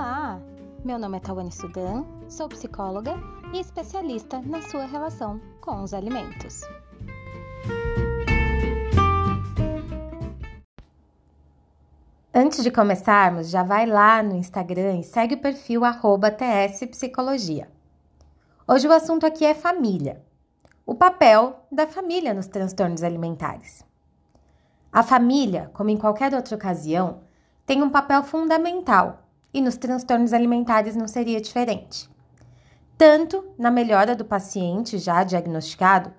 Olá! Meu nome é Tawane Sudan, sou psicóloga e especialista na sua relação com os alimentos. Antes de começarmos, já vai lá no Instagram e segue o perfil TSPsicologia. Hoje o assunto aqui é família. O papel da família nos transtornos alimentares. A família, como em qualquer outra ocasião, tem um papel fundamental e nos transtornos alimentares não seria diferente. Tanto na melhora do paciente já diagnosticado,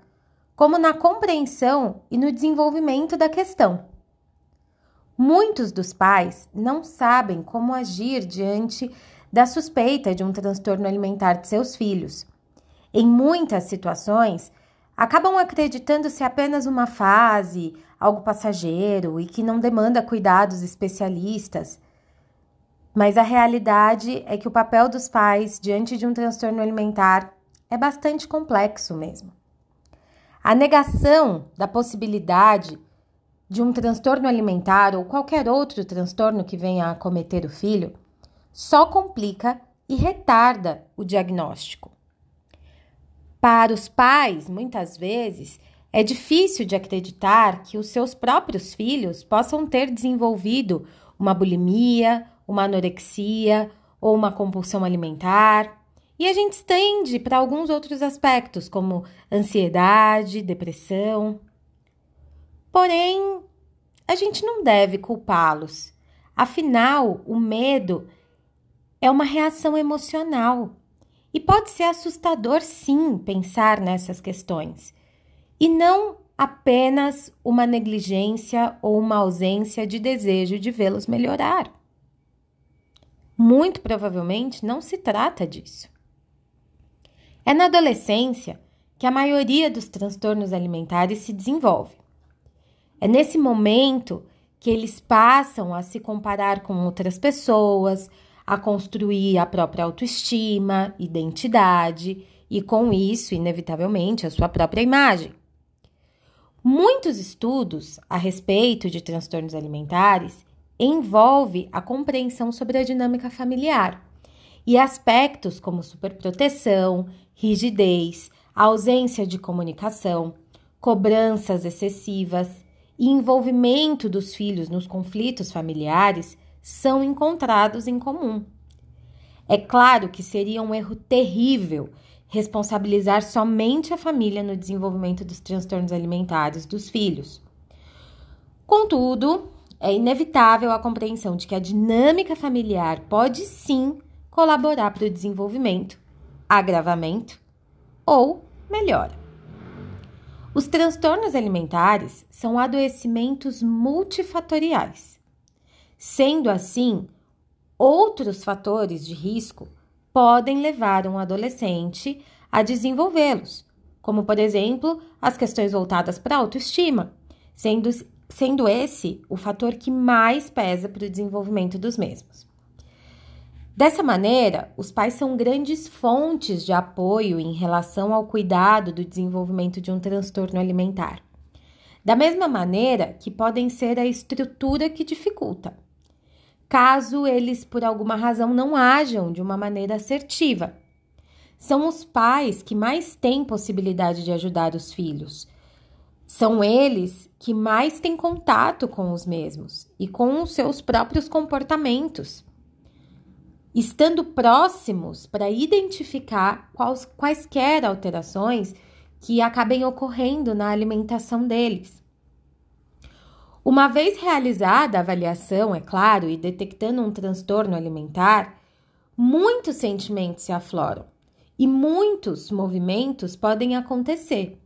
como na compreensão e no desenvolvimento da questão. Muitos dos pais não sabem como agir diante da suspeita de um transtorno alimentar de seus filhos. Em muitas situações, acabam acreditando ser apenas uma fase, algo passageiro e que não demanda cuidados especialistas. Mas a realidade é que o papel dos pais diante de um transtorno alimentar é bastante complexo mesmo. A negação da possibilidade de um transtorno alimentar ou qualquer outro transtorno que venha a acometer o filho só complica e retarda o diagnóstico. Para os pais, muitas vezes, é difícil de acreditar que os seus próprios filhos possam ter desenvolvido uma bulimia uma anorexia ou uma compulsão alimentar. E a gente estende para alguns outros aspectos, como ansiedade, depressão. Porém, a gente não deve culpá-los. Afinal, o medo é uma reação emocional e pode ser assustador, sim, pensar nessas questões, e não apenas uma negligência ou uma ausência de desejo de vê-los melhorar. Muito provavelmente não se trata disso. É na adolescência que a maioria dos transtornos alimentares se desenvolve. É nesse momento que eles passam a se comparar com outras pessoas, a construir a própria autoestima, identidade e, com isso, inevitavelmente, a sua própria imagem. Muitos estudos a respeito de transtornos alimentares envolve a compreensão sobre a dinâmica familiar e aspectos como superproteção, rigidez, ausência de comunicação, cobranças excessivas e envolvimento dos filhos nos conflitos familiares são encontrados em comum. É claro que seria um erro terrível responsabilizar somente a família no desenvolvimento dos transtornos alimentares dos filhos. Contudo, é inevitável a compreensão de que a dinâmica familiar pode sim colaborar para o desenvolvimento, agravamento ou melhora. Os transtornos alimentares são adoecimentos multifatoriais. Sendo assim, outros fatores de risco podem levar um adolescente a desenvolvê-los, como, por exemplo, as questões voltadas para a autoestima, sendo sendo esse o fator que mais pesa para o desenvolvimento dos mesmos. Dessa maneira, os pais são grandes fontes de apoio em relação ao cuidado do desenvolvimento de um transtorno alimentar. Da mesma maneira que podem ser a estrutura que dificulta, caso eles por alguma razão não ajam de uma maneira assertiva. São os pais que mais têm possibilidade de ajudar os filhos, são eles que mais têm contato com os mesmos e com os seus próprios comportamentos, estando próximos para identificar quais, quaisquer alterações que acabem ocorrendo na alimentação deles. Uma vez realizada a avaliação, é claro, e detectando um transtorno alimentar, muitos sentimentos se afloram e muitos movimentos podem acontecer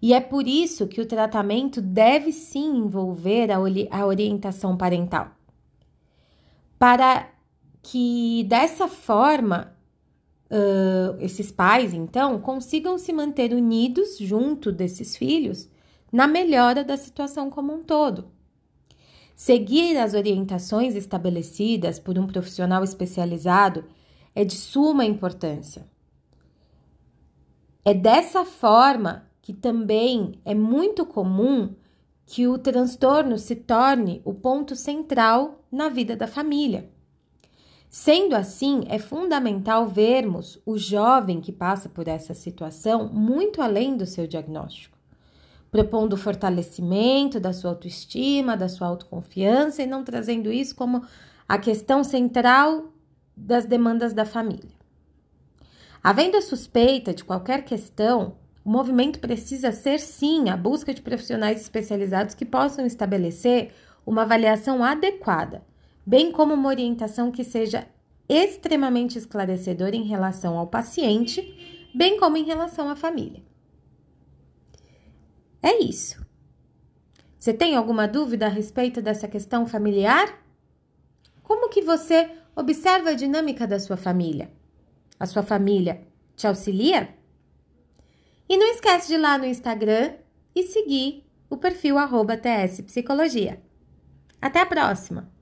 e é por isso que o tratamento deve sim envolver a, orientação parental. Para que dessa forma uh, esses pais, então, consigam se manter unidos junto desses filhos na melhora da situação como um todo. Seguir as orientações estabelecidas por um profissional especializado é de suma importância. É dessa forma que também é muito comum que o transtorno se torne o ponto central na vida da família. Sendo assim, é fundamental vermos o jovem que passa por essa situação muito além do seu diagnóstico, propondo o fortalecimento da sua autoestima, da sua autoconfiança e não trazendo isso como a questão central das demandas da família. Havendo a suspeita de qualquer questão, o movimento precisa ser sim a busca de profissionais especializados que possam estabelecer uma avaliação adequada, bem como uma orientação que seja extremamente esclarecedora em relação ao paciente, bem como em relação à família. É isso. Você tem alguma dúvida a respeito dessa questão familiar? Como que você observa a dinâmica da sua família? A sua família te auxilia? E não esquece de ir lá no Instagram e seguir o perfil arroba TS Psicologia. Até a próxima!